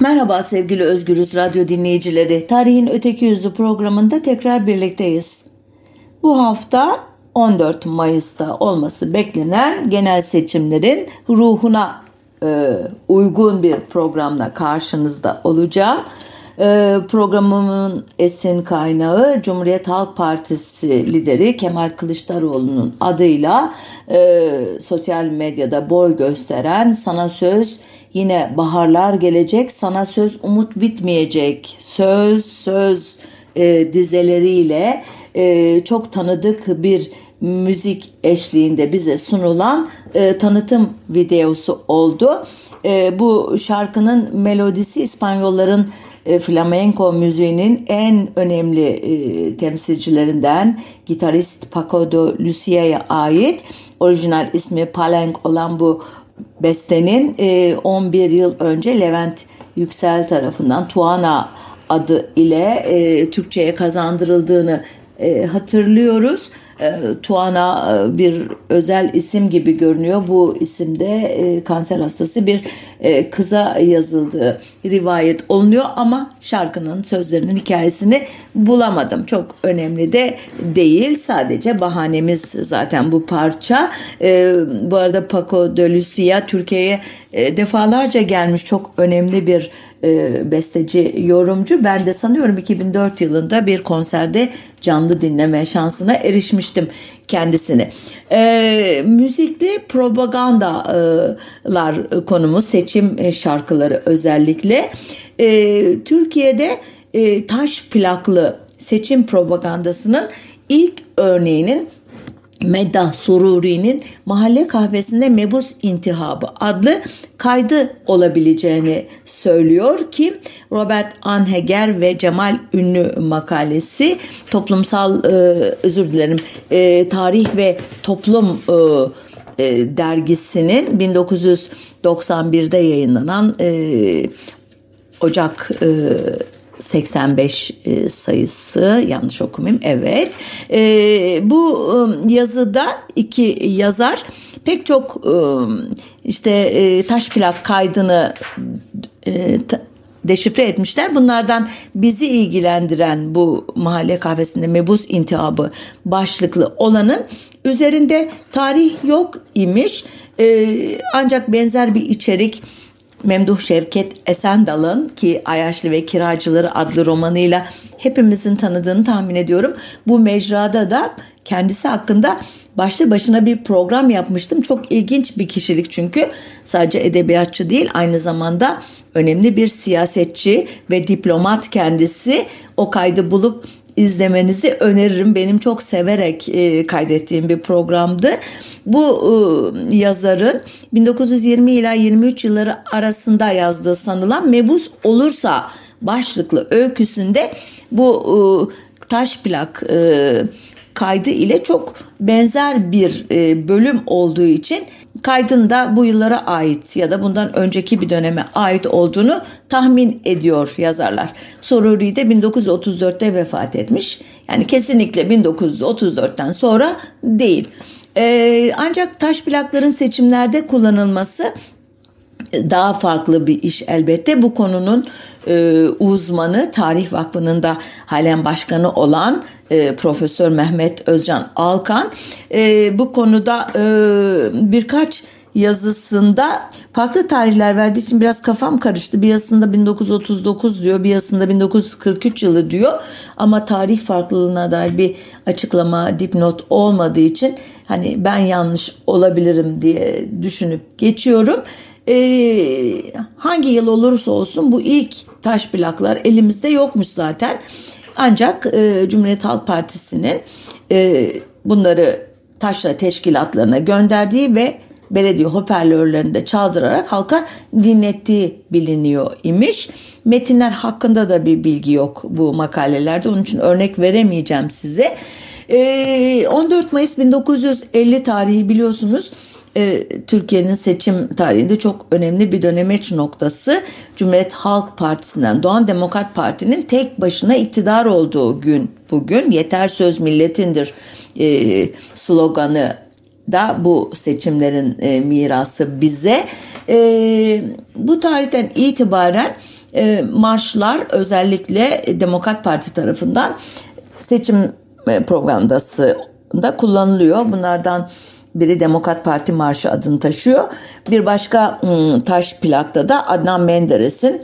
Merhaba sevgili Özgürüz Radyo dinleyicileri. Tarihin Öteki Yüzü programında tekrar birlikteyiz. Bu hafta 14 Mayıs'ta olması beklenen genel seçimlerin ruhuna e, uygun bir programla karşınızda olacağım. E, programımın esin kaynağı Cumhuriyet Halk Partisi lideri Kemal Kılıçdaroğlu'nun adıyla e, sosyal medyada boy gösteren Sana Söz Yine baharlar gelecek sana söz umut bitmeyecek söz söz e, dizeleriyle e, çok tanıdık bir müzik eşliğinde bize sunulan e, tanıtım videosu oldu. E, bu şarkının melodisi İspanyolların e, flamenco müziğinin en önemli e, temsilcilerinden gitarist Paco de Lucia'ya ait. Orijinal ismi Palenque olan bu bestenin 11 e, yıl önce Levent Yüksel tarafından Tuana adı ile e, Türkçe'ye kazandırıldığını e, hatırlıyoruz. E, Tuana e, bir özel isim gibi görünüyor. Bu isimde e, kanser hastası bir kıza yazıldığı rivayet olunuyor ama şarkının sözlerinin hikayesini bulamadım. Çok önemli de değil. Sadece bahanemiz zaten bu parça. Bu arada Paco de Lucia Türkiye'ye defalarca gelmiş çok önemli bir e, besteci, yorumcu. Ben de sanıyorum 2004 yılında bir konserde canlı dinleme şansına erişmiştim kendisini. E, müzikli propagandalar konumuz, seçim şarkıları özellikle. E, Türkiye'de e, taş plaklı seçim propagandasının ilk örneğinin Meddah Sururi'nin Mahalle Kahvesi'nde Mebus İntihabı adlı kaydı olabileceğini söylüyor ki Robert Anheger ve Cemal Ünlü makalesi toplumsal e, özür dilerim e, tarih ve toplum e, dergisinin 1991'de yayınlanan Ocak 85 e, sayısı yanlış okumayayım evet e, bu e, yazıda iki yazar pek çok işte taş plak kaydını deşifre etmişler. Bunlardan bizi ilgilendiren bu mahalle kahvesinde mebus intihabı başlıklı olanın üzerinde tarih yok imiş. ancak benzer bir içerik Memduh Şevket Esendal'ın ki Ayaşlı ve Kiracıları adlı romanıyla hepimizin tanıdığını tahmin ediyorum. Bu mecrada da kendisi hakkında başlı başına bir program yapmıştım. Çok ilginç bir kişilik çünkü sadece edebiyatçı değil aynı zamanda önemli bir siyasetçi ve diplomat kendisi. O kaydı bulup izlemenizi öneririm. Benim çok severek e, kaydettiğim bir programdı. Bu e, yazarın 1920 ila 23 yılları arasında yazdığı sanılan Mebus Olursa başlıklı öyküsünde bu e, taş plak e, kaydı ile çok benzer bir e, bölüm olduğu için kaydın da bu yıllara ait ya da bundan önceki bir döneme ait olduğunu tahmin ediyor yazarlar. Soruri de 1934'te vefat etmiş. Yani kesinlikle 1934'ten sonra değil. Ee, ancak taş plakların seçimlerde kullanılması daha farklı bir iş elbette. Bu konunun e, uzmanı Tarih Vakfı'nın da halen başkanı olan e, Profesör Mehmet Özcan Alkan e, bu konuda e, birkaç yazısında farklı tarihler verdiği için biraz kafam karıştı. Bir yazısında 1939 diyor, bir yazısında 1943 yılı diyor. Ama tarih farklılığına dair bir açıklama, dipnot olmadığı için hani ben yanlış olabilirim diye düşünüp geçiyorum e, hangi yıl olursa olsun bu ilk taş plaklar elimizde yokmuş zaten. Ancak e, Cumhuriyet Halk Partisi'nin e, bunları taşra teşkilatlarına gönderdiği ve belediye hoparlörlerinde çaldırarak halka dinlettiği biliniyor imiş. Metinler hakkında da bir bilgi yok bu makalelerde. Onun için örnek veremeyeceğim size. 14 Mayıs 1950 tarihi biliyorsunuz e, Türkiye'nin seçim tarihinde çok önemli bir dönemeç noktası. Cumhuriyet Halk Partisi'nden doğan Demokrat Parti'nin tek başına iktidar olduğu gün bugün yeter söz milletindir e, sloganı da bu seçimlerin e, mirası bize. E, bu tarihten itibaren e, marşlar özellikle Demokrat Parti tarafından seçim e, propagandasında kullanılıyor. Bunlardan biri Demokrat Parti Marşı adını taşıyor. Bir başka ıı, taş plakta da Adnan Menderes'in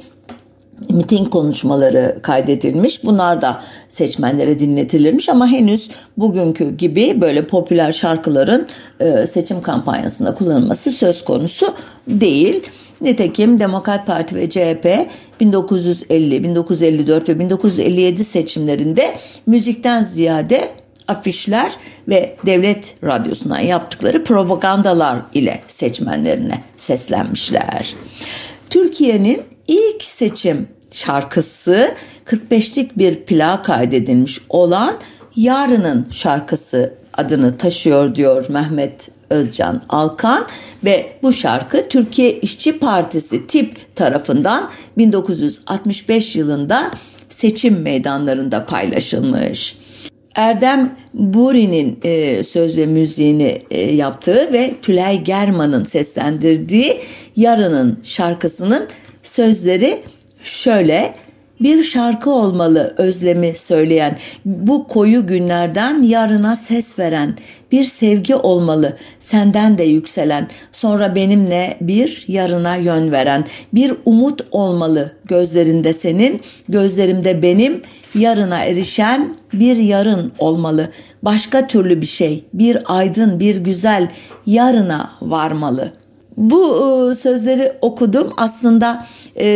miting konuşmaları kaydedilmiş. Bunlar da seçmenlere dinletilirmiş ama henüz bugünkü gibi böyle popüler şarkıların e, seçim kampanyasında kullanılması söz konusu değil. Nitekim Demokrat Parti ve CHP 1950, 1954 ve 1957 seçimlerinde müzikten ziyade afişler ve devlet radyosundan yaptıkları propagandalar ile seçmenlerine seslenmişler. Türkiye'nin ilk seçim şarkısı 45'lik bir plak kaydedilmiş olan Yarının şarkısı adını taşıyor diyor Mehmet Özcan Alkan ve bu şarkı Türkiye İşçi Partisi TİP tarafından 1965 yılında seçim meydanlarında paylaşılmış. Erdem Buri'nin e, söz ve müziğini e, yaptığı ve Tülay German'ın seslendirdiği Yarının şarkısının sözleri şöyle bir şarkı olmalı özlemi söyleyen, bu koyu günlerden yarına ses veren, bir sevgi olmalı senden de yükselen, sonra benimle bir yarına yön veren, bir umut olmalı gözlerinde senin, gözlerimde benim, yarına erişen bir yarın olmalı. Başka türlü bir şey, bir aydın, bir güzel yarına varmalı. Bu e, sözleri okudum. Aslında e,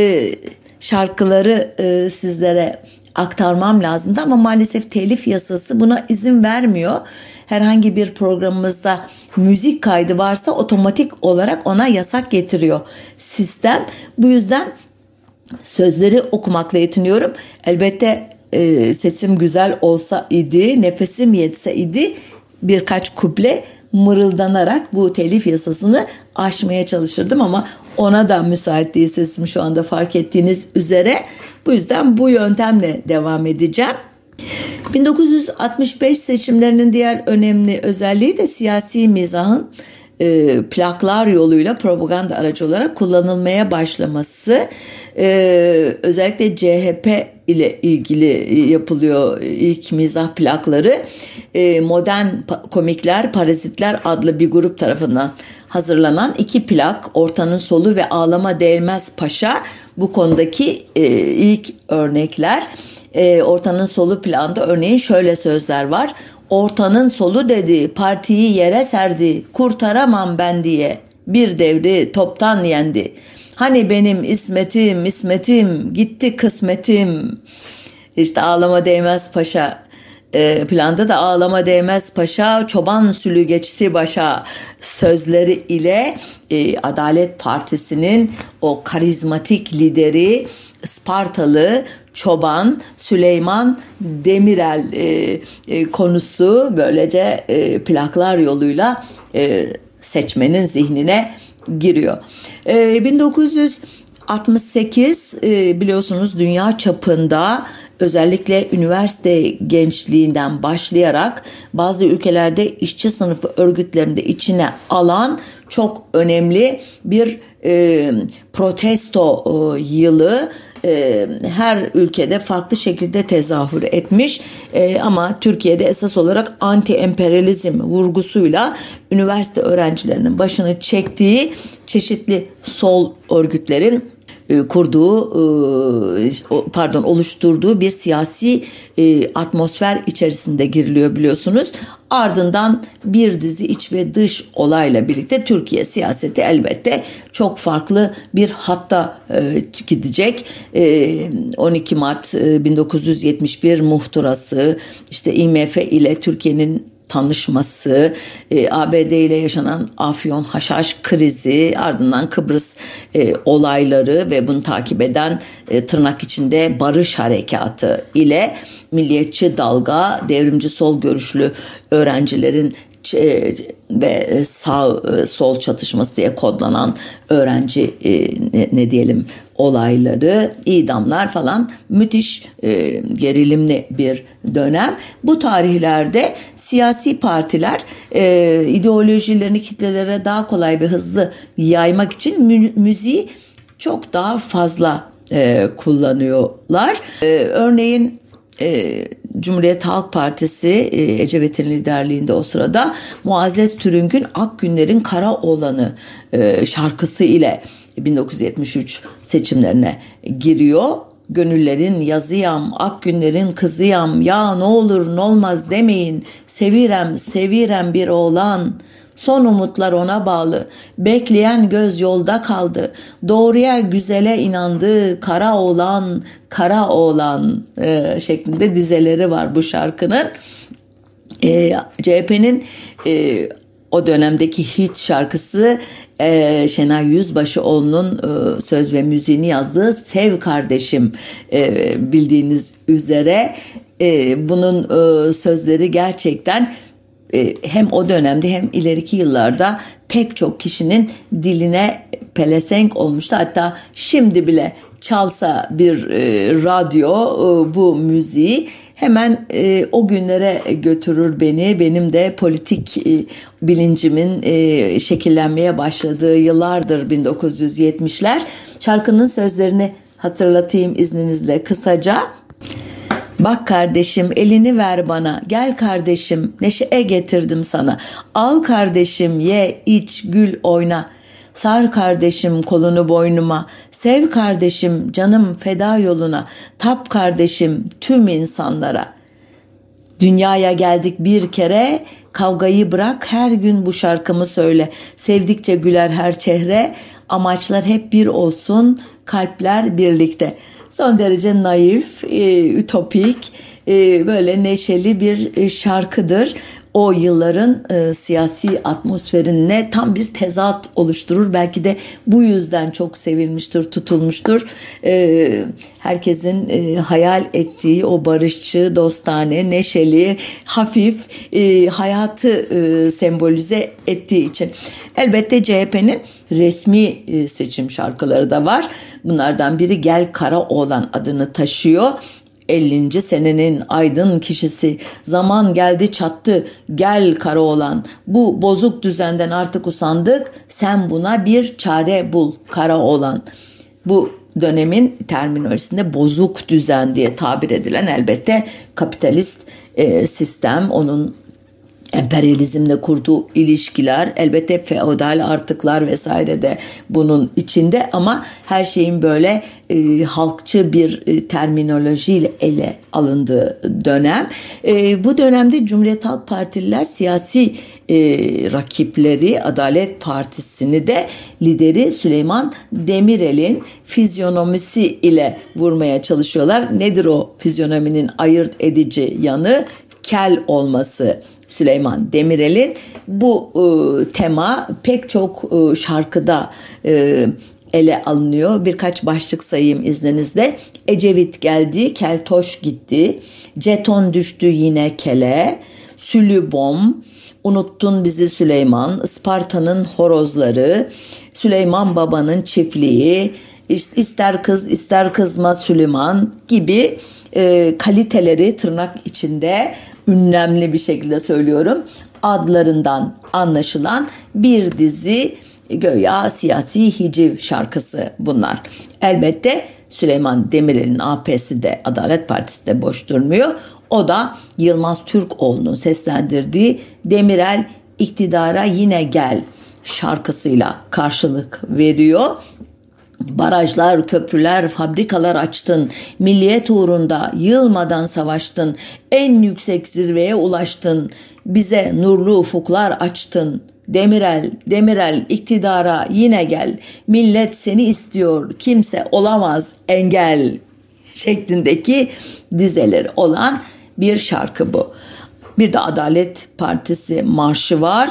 şarkıları e, sizlere aktarmam lazımdı ama maalesef telif yasası buna izin vermiyor. Herhangi bir programımızda müzik kaydı varsa otomatik olarak ona yasak getiriyor sistem. Bu yüzden sözleri okumakla yetiniyorum. Elbette e, sesim güzel olsa idi, nefesim yetse idi birkaç kuple mırıldanarak bu telif yasasını aşmaya çalışırdım ama ona da müsait değil sesim şu anda fark ettiğiniz üzere. Bu yüzden bu yöntemle devam edeceğim. 1965 seçimlerinin diğer önemli özelliği de siyasi mizahın e, plaklar yoluyla propaganda aracı olarak kullanılmaya başlaması e, özellikle CHP ile ilgili yapılıyor ilk mizah plakları. E, modern komikler parazitler adlı bir grup tarafından hazırlanan iki plak ortanın solu ve ağlama değmez paşa bu konudaki e, ilk örnekler. E, ortanın solu planda örneğin şöyle sözler var Ortanın solu dedi, partiyi yere serdi, kurtaramam ben diye. Bir devri toptan yendi. Hani benim ismetim, ismetim, gitti kısmetim. İşte ağlama değmez paşa e, planda da ağlama değmez paşa çoban sülü geçti başa sözleri ile e, Adalet Partisi'nin o karizmatik lideri Spartalı çoban Süleyman Demirel e, e, konusu böylece e, plaklar yoluyla e, seçmenin zihnine giriyor. E, 1968 e, biliyorsunuz dünya çapında özellikle üniversite gençliğinden başlayarak bazı ülkelerde işçi sınıfı örgütlerinde içine alan çok önemli bir e, protesto e, yılı e, her ülkede farklı şekilde tezahür etmiş. E, ama Türkiye'de esas olarak anti emperyalizm vurgusuyla üniversite öğrencilerinin başını çektiği çeşitli sol örgütlerin kurduğu e, pardon oluşturduğu bir siyasi e, atmosfer içerisinde giriliyor biliyorsunuz. Ardından bir dizi iç ve dış olayla birlikte Türkiye siyaseti elbette çok farklı bir hatta gidecek. 12 Mart 1971 muhtırası işte IMF ile Türkiye'nin tanışması, e, ABD ile yaşanan Afyon Haşhaş krizi, ardından Kıbrıs e, olayları ve bunu takip eden e, tırnak içinde barış harekatı ile milliyetçi dalga, devrimci sol görüşlü öğrencilerin ve sağ e, sol çatışması diye kodlanan öğrenci e, ne, diyelim olayları, idamlar falan müthiş gerilimli bir dönem. Bu tarihlerde siyasi partiler ideolojilerini kitlelere daha kolay ve hızlı yaymak için müziği çok daha fazla e, kullanıyorlar. E, örneğin e, Cumhuriyet Halk Partisi e, Ecevit'in liderliğinde o sırada Muazzez Türüng'ün Ak Günlerin Kara Olanı e, şarkısı ile 1973 seçimlerine giriyor. Gönüllerin yazıyam, ak günlerin kızıyam, ya ne olur ne olmaz demeyin, sevirem, sevirem bir oğlan.'' Son umutlar ona bağlı. Bekleyen göz yolda kaldı. Doğruya güzele inandı. Kara oğlan, kara oğlan e, şeklinde dizeleri var bu şarkının. E, CHP'nin e, o dönemdeki hit şarkısı e, Şenay Yüzbaşıoğlu'nun e, söz ve müziğini yazdığı Sev Kardeşim e, bildiğiniz üzere e, bunun e, sözleri gerçekten hem o dönemde hem ileriki yıllarda pek çok kişinin diline pelesenk olmuştu. Hatta şimdi bile çalsa bir e, radyo e, bu müziği hemen e, o günlere götürür beni. Benim de politik e, bilincimin e, şekillenmeye başladığı yıllardır 1970'ler. Şarkının sözlerini hatırlatayım izninizle kısaca. Bak kardeşim elini ver bana. Gel kardeşim neşe getirdim sana. Al kardeşim ye iç gül oyna. Sar kardeşim kolunu boynuma. Sev kardeşim canım feda yoluna. Tap kardeşim tüm insanlara. Dünyaya geldik bir kere kavgayı bırak her gün bu şarkımı söyle. Sevdikçe güler her çehre. Amaçlar hep bir olsun kalpler birlikte.'' Son derece naif, e, ütopik, e, böyle neşeli bir e, şarkıdır. O yılların e, siyasi atmosferine tam bir tezat oluşturur. Belki de bu yüzden çok sevilmiştir, tutulmuştur. E, herkesin e, hayal ettiği o barışçı, dostane, neşeli, hafif e, hayatı e, sembolize ettiği için. Elbette CHP'nin resmi e, seçim şarkıları da var. Bunlardan biri Gel Kara Oğlan adını taşıyor. 50. senenin aydın kişisi. Zaman geldi çattı gel kara olan bu bozuk düzenden artık usandık sen buna bir çare bul kara olan bu dönemin terminolojisinde bozuk düzen diye tabir edilen elbette kapitalist e, sistem onun emperyalizmle kurduğu ilişkiler elbette feodal artıklar vesaire de bunun içinde. Ama her şeyin böyle e, halkçı bir e, terminolojiyle ele alındığı dönem. E, bu dönemde Cumhuriyet Halk Partililer siyasi e, rakipleri Adalet Partisi'ni de lideri Süleyman Demirel'in fizyonomisi ile vurmaya çalışıyorlar. Nedir o fizyonominin ayırt edici yanı? Kel olması Süleyman Demirel'in bu e, tema pek çok e, şarkıda e, ele alınıyor. Birkaç başlık sayayım izninizle. Ecevit geldi, Keltoş gitti, Ceton düştü yine kele, Sülübom, Unuttun bizi Süleyman, Isparta'nın horozları, Süleyman Baba'nın çiftliği, ister kız ister kızma Süleyman gibi e, kaliteleri tırnak içinde ünlemli bir şekilde söylüyorum. Adlarından anlaşılan bir dizi göya siyasi hiciv şarkısı bunlar. Elbette Süleyman Demirel'in AP'si de Adalet Partisi de boş durmuyor. O da Yılmaz Türkoğlu'nun seslendirdiği Demirel iktidara yine gel şarkısıyla karşılık veriyor. Barajlar, köprüler, fabrikalar açtın. Milliyet uğrunda yılmadan savaştın. En yüksek zirveye ulaştın. Bize nurlu ufuklar açtın. Demirel, Demirel iktidara yine gel. Millet seni istiyor. Kimse olamaz engel şeklindeki dizeleri olan bir şarkı bu. Bir de Adalet Partisi marşı var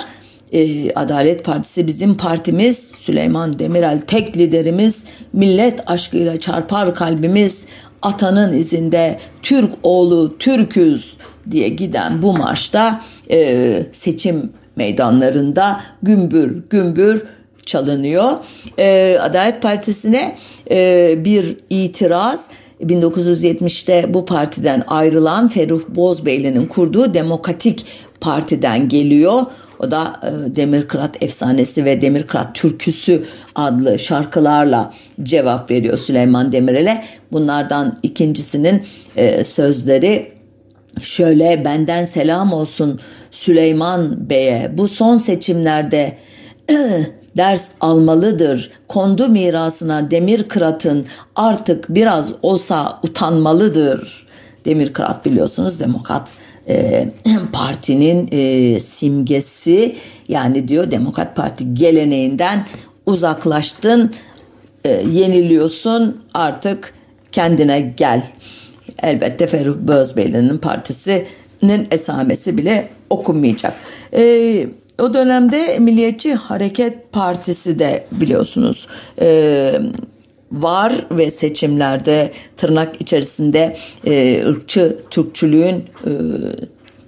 e, Adalet Partisi bizim partimiz, Süleyman Demirel tek liderimiz, millet aşkıyla çarpar kalbimiz, atanın izinde Türk oğlu Türküz diye giden bu marşta e, seçim meydanlarında gümbür gümbür çalınıyor. E, Adalet Partisi'ne e, bir itiraz 1970'te bu partiden ayrılan Ferruh Bozbeyli'nin kurduğu Demokratik Parti'den geliyor. O da e, Demirkırat Efsanesi ve Demirkırat Türküsü adlı şarkılarla cevap veriyor Süleyman Demirel'e. Bunlardan ikincisinin e, sözleri şöyle benden selam olsun Süleyman Bey'e bu son seçimlerde ders almalıdır. Kondu mirasına demir kıratın artık biraz olsa utanmalıdır. Demir kırat biliyorsunuz demokrat e, partinin e, simgesi yani diyor Demokrat Parti geleneğinden uzaklaştın e, yeniliyorsun artık kendine gel. Elbette Ferruh Bözbeyli'nin partisinin esamesi bile okunmayacak. E, o dönemde Milliyetçi Hareket Partisi de biliyorsunuz e, var ve seçimlerde tırnak içerisinde e, ırkçı Türkçülüğün e,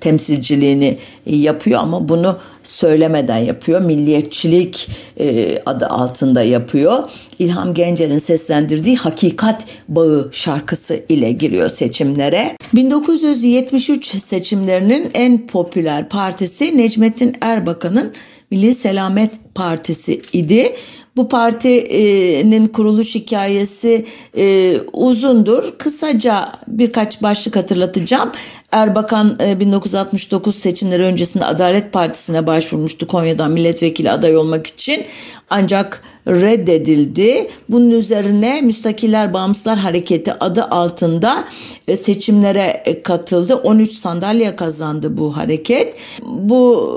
temsilciliğini yapıyor ama bunu söylemeden yapıyor. Milliyetçilik e, adı altında yapıyor. İlham Gencer'in seslendirdiği Hakikat Bağı şarkısı ile giriyor seçimlere. 1973 seçimlerinin en popüler partisi Necmettin Erbakan'ın Milli Selamet Partisi idi. Bu partinin kuruluş hikayesi e, uzundur. Kısaca birkaç başlık hatırlatacağım. Erbakan e, 1969 seçimleri öncesinde Adalet Partisi'ne başvurmuştu Konya'dan milletvekili aday olmak için. Ancak reddedildi. Bunun üzerine Müstakiller Bağımsızlar Hareketi adı altında e, seçimlere e, katıldı. 13 sandalye kazandı bu hareket. Bu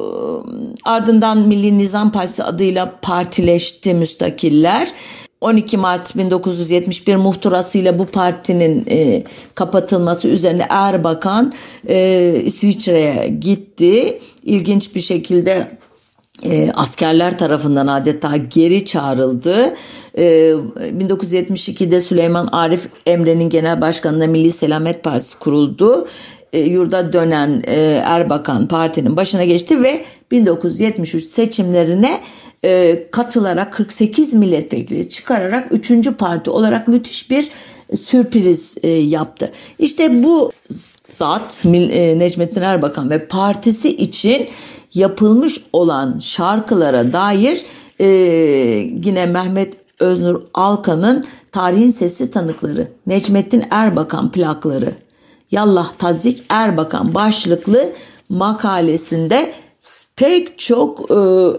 ardından Milli Nizam Partisi adıyla partileşti müstakiller. 12 Mart 1971 muhtırasıyla bu partinin e, kapatılması üzerine Erbakan e, İsviçre'ye gitti. İlginç bir şekilde e, askerler tarafından adeta geri çağrıldı. E, 1972'de Süleyman Arif Emre'nin genel başkanlığında Milli Selamet Partisi kuruldu. E, yurda dönen e, Erbakan partinin başına geçti ve 1973 seçimlerine e, katılarak 48 milletvekili çıkararak 3. parti olarak müthiş bir sürpriz e, yaptı. İşte bu zat e, Necmettin Erbakan ve partisi için yapılmış olan şarkılara dair e, yine Mehmet Öznur Alkan'ın Tarihin Sesli Tanıkları, Necmettin Erbakan plakları, Yallah Tazik Erbakan başlıklı makalesinde pek çok e,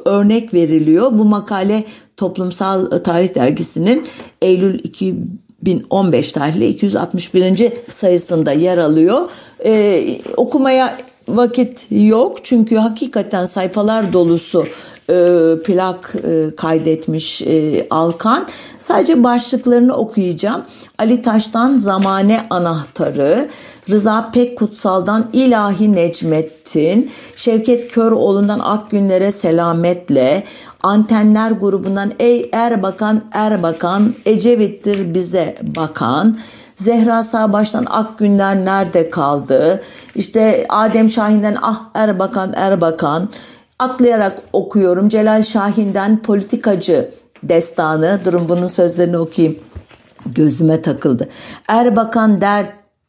örnek veriliyor. Bu makale Toplumsal Tarih Dergisi'nin Eylül 2015 tarihli 261. sayısında yer alıyor. E, okumaya vakit yok çünkü hakikaten sayfalar dolusu e, plak e, kaydetmiş e, Alkan. Sadece başlıklarını okuyacağım. Ali Taş'tan Zamane Anahtarı, Rıza Pekkutsal'dan İlahi Necmettin, Şevket Köroğlu'ndan Akgünlere Selametle, Antenler grubundan Ey Erbakan Erbakan, Ecevit'tir bize bakan, Zehra Sağbaş'tan Ak Günler Nerede Kaldı? İşte Adem Şahin'den Ah Erbakan Erbakan. Atlayarak okuyorum. Celal Şahin'den Politikacı Destanı. Durun bunun sözlerini okuyayım. Gözüme takıldı. Erbakan der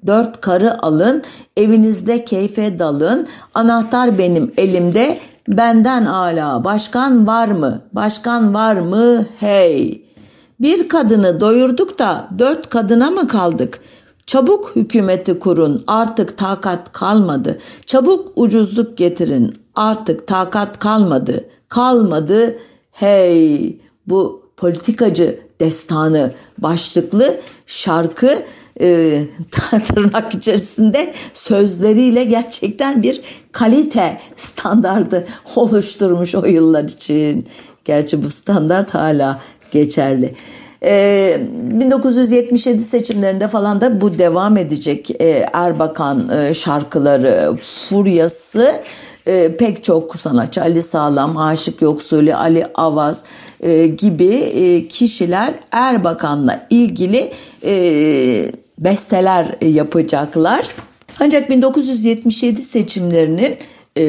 Dört karı alın, evinizde keyfe dalın, anahtar benim elimde, benden ala başkan var mı? Başkan var mı? Hey! Bir kadını doyurduk da dört kadına mı kaldık? Çabuk hükümeti kurun artık takat kalmadı. Çabuk ucuzluk getirin artık takat kalmadı. Kalmadı hey bu politikacı destanı başlıklı şarkı e, tırnak içerisinde sözleriyle gerçekten bir kalite standardı oluşturmuş o yıllar için. Gerçi bu standart hala geçerli. Ee, 1977 seçimlerinde falan da bu devam edecek ee, Erbakan e, şarkıları furyası e, pek çok sanatçı Ali Sağlam, Aşık Yoksuli, Ali Avaz e, gibi e, kişiler Erbakan'la ilgili e, besteler yapacaklar. Ancak 1977 seçimlerinin e,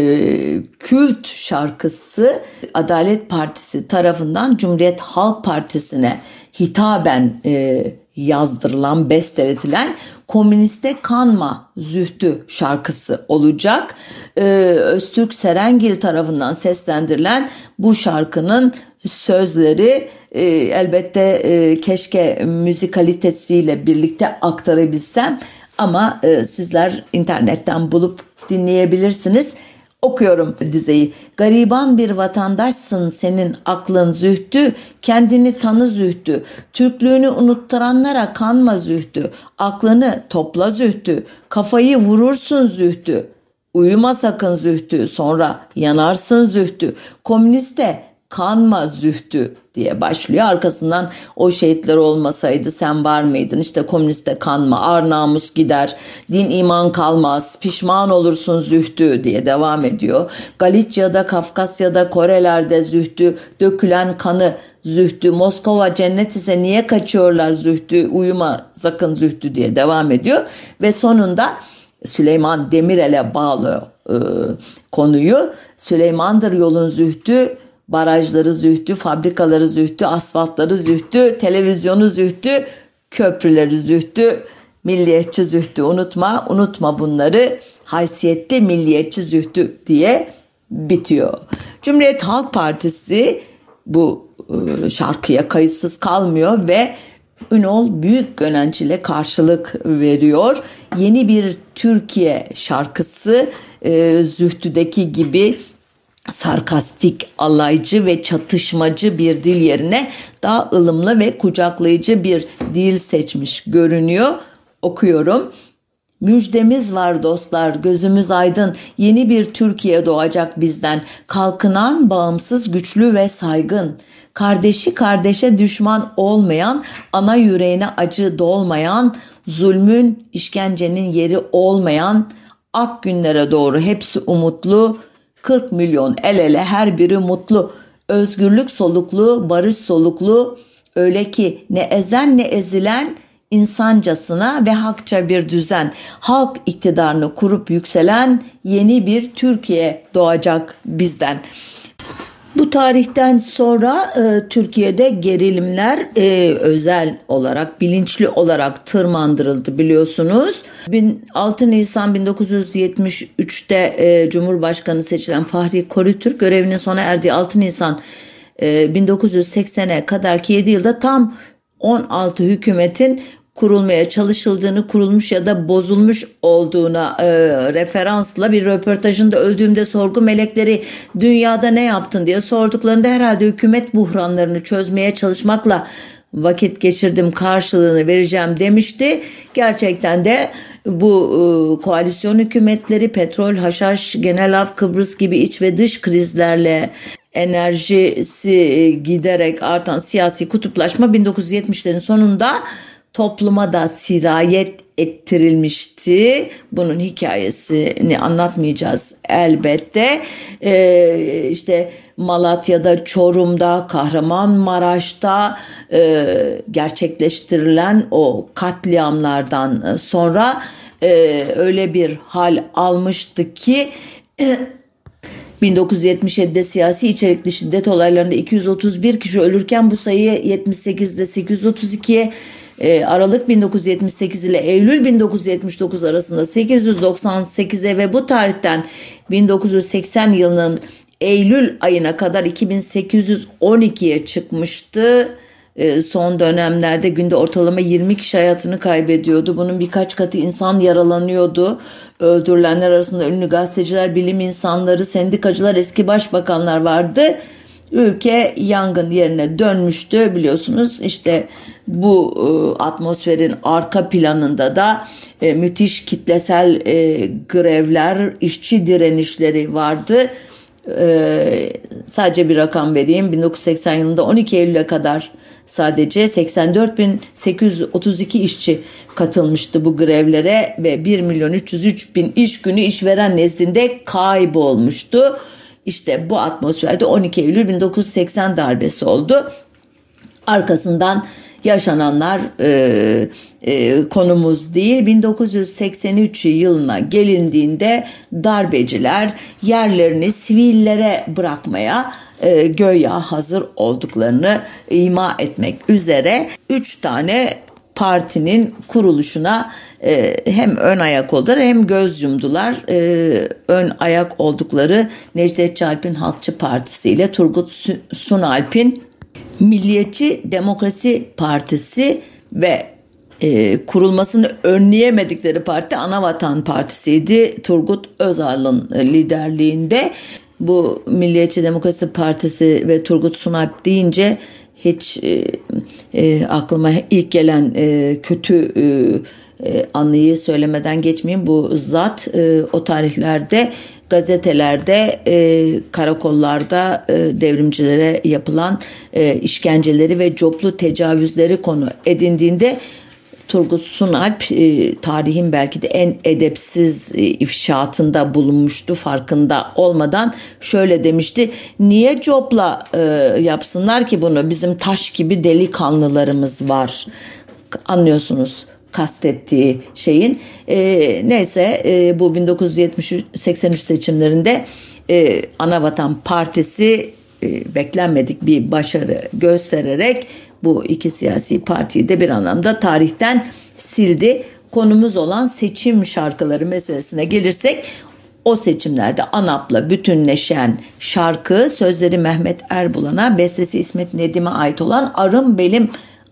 kült şarkısı Adalet Partisi tarafından Cumhuriyet Halk Partisi'ne hitaben e, yazdırılan, besteletilen Komüniste Kanma Zühtü şarkısı olacak. Ee, Öztürk Serengil tarafından seslendirilen bu şarkının sözleri e, elbette e, keşke müzikalitesiyle birlikte aktarabilsem ama e, sizler internetten bulup dinleyebilirsiniz. Okuyorum dizeyi. Gariban bir vatandaşsın senin aklın zühtü, kendini tanı zühtü, Türklüğünü unutturanlara kanma zühtü, aklını topla zühtü, kafayı vurursun zühtü, uyuma sakın zühtü, sonra yanarsın zühtü, komüniste kanma zühtü diye başlıyor. Arkasından o şehitler olmasaydı sen var mıydın? İşte komüniste kanma, ar namus gider, din iman kalmaz, pişman olursun zühtü diye devam ediyor. Galicia'da, Kafkasya'da, Korelerde zühtü, dökülen kanı zühtü, Moskova cennet ise niye kaçıyorlar zühtü, uyuma sakın zühtü diye devam ediyor. Ve sonunda Süleyman Demirel'e bağlı e, konuyu. Süleyman'dır yolun zühtü, barajları zühtü, fabrikaları zühtü, asfaltları zühtü, televizyonu zühtü, köprüleri zühtü, milliyetçi zühtü unutma, unutma bunları haysiyetli milliyetçi zühtü diye bitiyor. Cumhuriyet Halk Partisi bu e, şarkıya kayıtsız kalmıyor ve Ünol Büyük Gönenç ile karşılık veriyor. Yeni bir Türkiye şarkısı e, Zühtü'deki gibi sarkastik, alaycı ve çatışmacı bir dil yerine daha ılımlı ve kucaklayıcı bir dil seçmiş görünüyor. Okuyorum. Müjdemiz var dostlar, gözümüz aydın. Yeni bir Türkiye doğacak bizden. Kalkınan, bağımsız, güçlü ve saygın. Kardeşi kardeşe düşman olmayan, ana yüreğine acı dolmayan, zulmün, işkencenin yeri olmayan, ak günlere doğru hepsi umutlu, 40 milyon el ele her biri mutlu. Özgürlük soluklu, barış soluklu. Öyle ki ne ezen ne ezilen insancasına ve hakça bir düzen, halk iktidarını kurup yükselen yeni bir Türkiye doğacak bizden. Bu tarihten sonra e, Türkiye'de gerilimler e, özel olarak, bilinçli olarak tırmandırıldı biliyorsunuz. 6 Nisan 1973'te e, Cumhurbaşkanı seçilen Fahri Korutürk görevinin sona erdiği 6 Nisan e, 1980'e kadar ki 7 yılda tam 16 hükümetin kurulmaya çalışıldığını, kurulmuş ya da bozulmuş olduğuna e, referansla bir röportajında öldüğümde sorgu melekleri dünyada ne yaptın diye sorduklarında herhalde hükümet buhranlarını çözmeye çalışmakla vakit geçirdim karşılığını vereceğim demişti. Gerçekten de bu e, koalisyon hükümetleri petrol, haşhaş, genel af, Kıbrıs gibi iç ve dış krizlerle enerjisi giderek artan siyasi kutuplaşma 1970'lerin sonunda topluma da sirayet ettirilmişti. Bunun hikayesini anlatmayacağız elbette. Ee, işte Malatya'da, Çorum'da, Kahramanmaraş'ta e, gerçekleştirilen o katliamlardan sonra e, öyle bir hal almıştı ki e, 1977'de siyasi içerikli şiddet olaylarında 231 kişi ölürken bu sayı 78'de 832'ye e, Aralık 1978 ile Eylül 1979 arasında 898'e ve bu tarihten 1980 yılının Eylül ayına kadar 2812'ye çıkmıştı. E, son dönemlerde günde ortalama 20 kişi hayatını kaybediyordu. Bunun birkaç katı insan yaralanıyordu. Öldürülenler arasında ünlü gazeteciler, bilim insanları, sendikacılar, eski başbakanlar vardı ülke yangın yerine dönmüştü biliyorsunuz. İşte bu e, atmosferin arka planında da e, müthiş kitlesel e, grevler işçi direnişleri vardı. E, sadece bir rakam vereyim. 1980 yılında 12 Eylül'e kadar sadece 84.832 işçi katılmıştı bu grevlere ve 1 milyon 303 bin iş günü işveren nezdinde kaybolmuştu. İşte bu atmosferde 12 Eylül 1980 darbesi oldu. Arkasından yaşananlar e, e, konumuz değil. 1983 yılına gelindiğinde darbeciler yerlerini sivillere bırakmaya e, göya hazır olduklarını ima etmek üzere 3 tane partinin kuruluşuna e, hem ön ayak oldular hem göz yumdular. E, ön ayak oldukları Necdet Çalp'in Halkçı Partisi ile Turgut Sunalp'in Milliyetçi Demokrasi Partisi ve e, kurulmasını önleyemedikleri parti Anavatan Partisi'ydi. Turgut Özal'ın liderliğinde bu Milliyetçi Demokrasi Partisi ve Turgut Sunalp deyince hiç e, e, aklıma ilk gelen e, kötü e, e, anıyı söylemeden geçmeyeyim. Bu zat e, o tarihlerde gazetelerde, e, karakollarda e, devrimcilere yapılan e, işkenceleri ve coplu tecavüzleri konu edindiğinde Turgut Sunalp e, tarihin belki de en edepsiz e, ifşaatında bulunmuştu farkında olmadan şöyle demişti. Niye copla e, yapsınlar ki bunu bizim taş gibi delikanlılarımız var anlıyorsunuz kastettiği şeyin. E, neyse e, bu 1983 seçimlerinde e, Anavatan Partisi e, beklenmedik bir başarı göstererek bu iki siyasi partiyi de bir anlamda tarihten sildi. Konumuz olan seçim şarkıları meselesine gelirsek o seçimlerde ANAP'la bütünleşen şarkı sözleri Mehmet Erbulan'a bestesi İsmet Nedim'e ait olan Arım Belim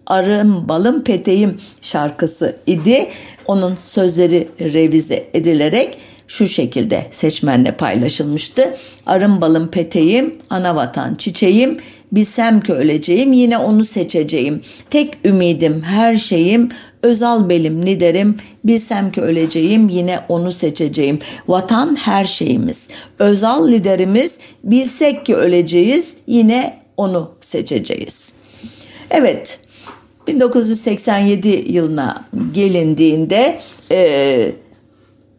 Arım Balım Peteğim şarkısı idi. Onun sözleri revize edilerek şu şekilde seçmenle paylaşılmıştı. Arım balım peteğim, ana vatan çiçeğim, bilsem ki öleceğim yine onu seçeceğim. Tek ümidim her şeyim, özal belim liderim, bilsem ki öleceğim yine onu seçeceğim. Vatan her şeyimiz, özal liderimiz, bilsek ki öleceğiz yine onu seçeceğiz. Evet 1987 yılına gelindiğinde e,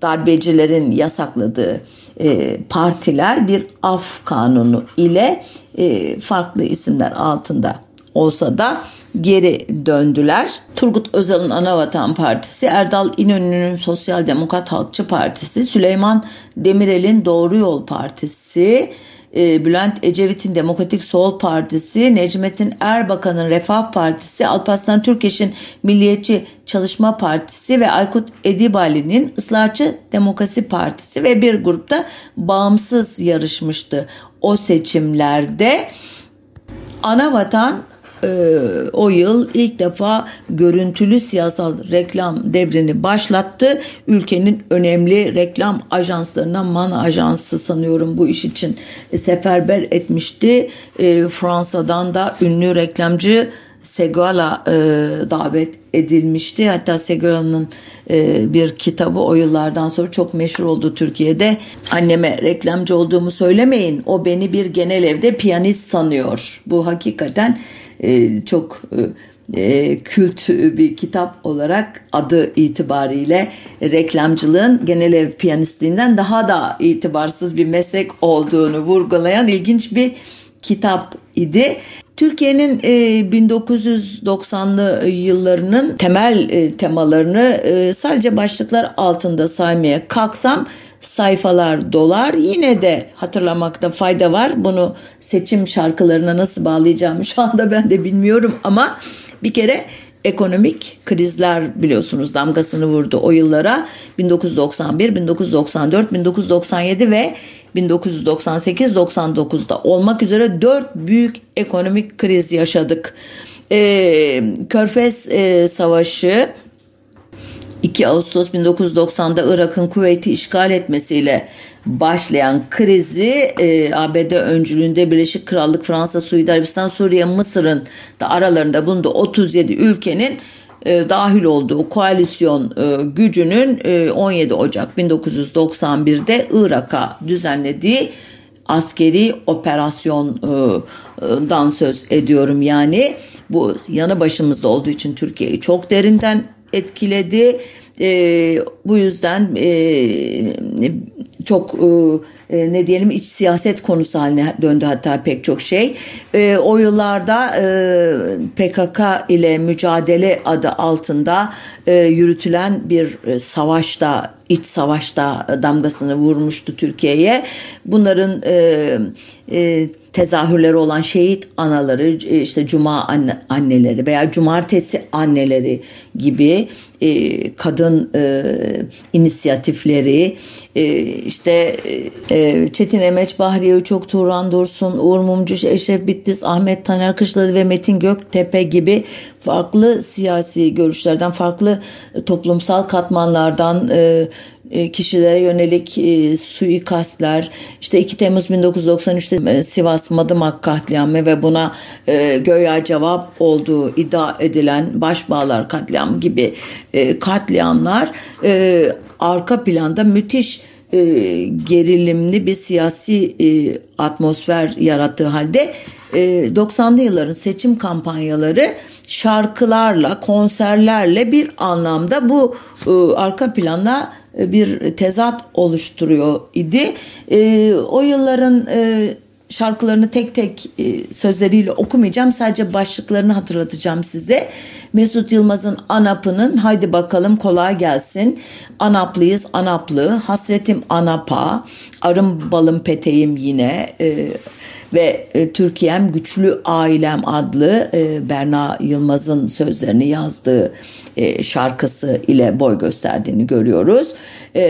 darbecilerin yasakladığı e, partiler bir af kanunu ile e, farklı isimler altında olsa da geri döndüler. Turgut Özal'ın Anavatan Partisi, Erdal İnönü'nün Sosyal Demokrat Halkçı Partisi, Süleyman Demirel'in Doğru Yol Partisi, e, Bülent Ecevit'in Demokratik Sol Partisi, Necmettin Erbakan'ın Refah Partisi, Alparslan Türkeş'in Milliyetçi Çalışma Partisi ve Aykut Edibali'nin Islahçı Demokrasi Partisi ve bir grupta bağımsız yarışmıştı o seçimlerde. Anavatan e, o yıl ilk defa görüntülü siyasal reklam devrini başlattı. Ülkenin önemli reklam ajanslarından Mana Ajansı sanıyorum bu iş için seferber etmişti. E, Fransa'dan da ünlü reklamcı Segala e, davet edilmişti. Hatta Segala'nın e, bir kitabı o yıllardan sonra çok meşhur oldu Türkiye'de. Anneme reklamcı olduğumu söylemeyin. O beni bir genel evde piyanist sanıyor. Bu hakikaten e, çok e, e, kült bir kitap olarak adı itibariyle reklamcılığın genel ev piyanistliğinden daha da itibarsız bir meslek olduğunu vurgulayan ilginç bir kitap idi. Türkiye'nin 1990'lı yıllarının temel temalarını sadece başlıklar altında saymaya kalksam sayfalar dolar. Yine de hatırlamakta fayda var. Bunu seçim şarkılarına nasıl bağlayacağımı şu anda ben de bilmiyorum ama bir kere ekonomik krizler biliyorsunuz damgasını vurdu o yıllara 1991, 1994, 1997 ve 1998-99'da olmak üzere dört büyük ekonomik kriz yaşadık. Ee, Körfez e, Savaşı 2 Ağustos 1990'da Irak'ın Kuveyt'i işgal etmesiyle başlayan krizi e, ABD öncülüğünde Birleşik Krallık, Fransa, Suudi Arabistan, Suriye, Mısır'ın da aralarında bulunduğu 37 ülkenin e, dahil olduğu koalisyon e, gücünün e, 17 Ocak 1991'de Irak'a düzenlediği askeri operasyondan söz ediyorum. Yani bu yanı başımızda olduğu için Türkiye'yi çok derinden etkiledi. E, bu yüzden e, çok e, ne diyelim iç siyaset konusu haline döndü hatta pek çok şey. E, o yıllarda e, PKK ile mücadele adı altında e, yürütülen bir e, savaşta iç savaşta damgasını vurmuştu Türkiye'ye. Bunların e, e, tezahürleri olan şehit anaları işte cuma anne, anneleri veya cumartesi anneleri gibi e, kadın e, inisiyatifleri e, işte e, Çetin Emeç Bahriye Uçok Turan Dursun Uğur Mumcu Eşref Bitlis Ahmet Taner Kışladı ve Metin Göktepe gibi farklı siyasi görüşlerden farklı toplumsal katmanlardan e, e, kişilere yönelik e, suikastler işte 2 Temmuz 1993'te e, Sivas Madımak katliamı ve buna e, göya cevap olduğu iddia edilen Başbağlar katliamı gibi e, katliamlar e, arka planda müthiş e, gerilimli bir siyasi e, atmosfer yarattığı halde e, 90'lı yılların seçim kampanyaları şarkılarla, konserlerle bir anlamda bu e, arka planda e, bir tezat oluşturuyor idi. E, o yılların e, şarkılarını tek tek e, sözleriyle okumayacağım. Sadece başlıklarını hatırlatacağım size. Mesut Yılmaz'ın Anap'ının Haydi bakalım kolay gelsin. Anaplıyız Anaplı. Hasretim Anap'a. Arım balım peteğim yine. E, ve e, Türkiye'm Güçlü Ailem adlı e, Berna Yılmaz'ın sözlerini yazdığı e, şarkısı ile boy gösterdiğini görüyoruz. E,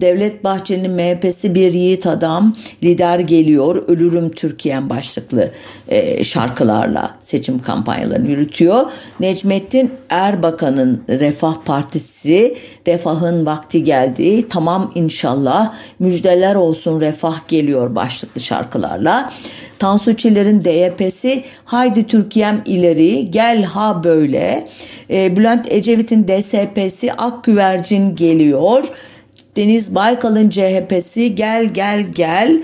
Devlet Bahçeli'nin MHP'si bir yiğit adam lider geliyor ölürüm Türkiye'm başlıklı e, şarkılarla seçim kampanyalarını yürütüyor. Necmettin Erbakan'ın Refah Partisi refahın vakti geldi tamam inşallah müjdeler olsun refah geliyor başlıklı şarkılarla. Tansu Çiller'in DYP'si Haydi Türkiye'm ileri gel ha böyle. E, Bülent Ecevit'in DSP'si Ak Güvercin geliyor. Deniz Baykal'ın CHP'si gel gel gel.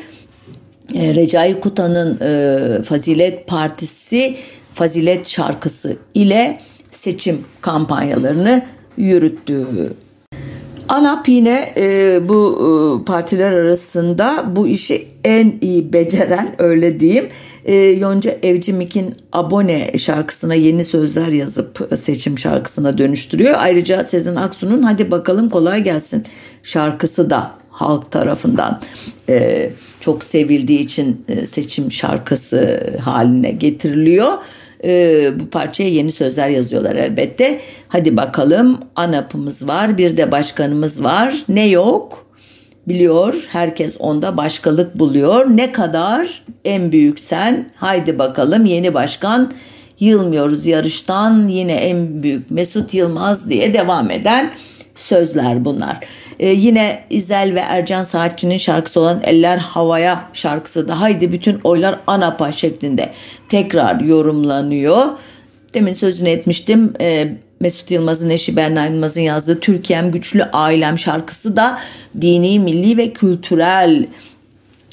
E, Recai Kutan'ın e, Fazilet Partisi Fazilet şarkısı ile seçim kampanyalarını yürüttü. ANAP yine e, bu e, partiler arasında bu işi en iyi beceren öyle diyeyim. E, Yonca Evcimik'in Abone şarkısına yeni sözler yazıp seçim şarkısına dönüştürüyor. Ayrıca Sezen Aksu'nun Hadi Bakalım Kolay Gelsin şarkısı da halk tarafından e, çok sevildiği için e, seçim şarkısı haline getiriliyor e, bu parçaya yeni sözler yazıyorlar elbette. Hadi bakalım ANAP'ımız var bir de başkanımız var. Ne yok? Biliyor herkes onda başkalık buluyor. Ne kadar en büyük sen. Haydi bakalım yeni başkan yılmıyoruz yarıştan yine en büyük Mesut Yılmaz diye devam eden sözler bunlar. Ee, yine İzel ve Ercan Saatçı'nın şarkısı olan Eller Havaya şarkısı da haydi bütün oylar ANAPA şeklinde tekrar yorumlanıyor. Demin sözünü etmiştim. Ee, Mesut Yılmaz'ın eşi Berna Yılmaz'ın yazdığı Türkiye'm Güçlü Ailem şarkısı da dini, milli ve kültürel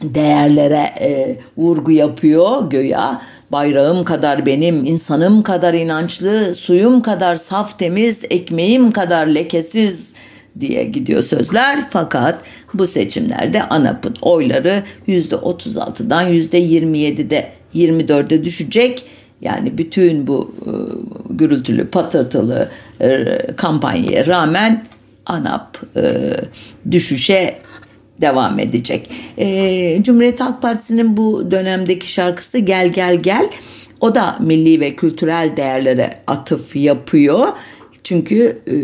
değerlere e, vurgu yapıyor göya. Bayrağım kadar benim, insanım kadar inançlı, suyum kadar saf temiz, ekmeğim kadar lekesiz diye gidiyor sözler. Fakat bu seçimlerde ANAP'ın oyları %36'dan %27'de 24'e düşecek. Yani bütün bu e, gürültülü patırtılı e, kampanyaya rağmen ANAP e, düşüşe devam edecek. E, Cumhuriyet Halk Partisi'nin bu dönemdeki şarkısı Gel Gel Gel. O da milli ve kültürel değerlere atıf yapıyor. Çünkü e,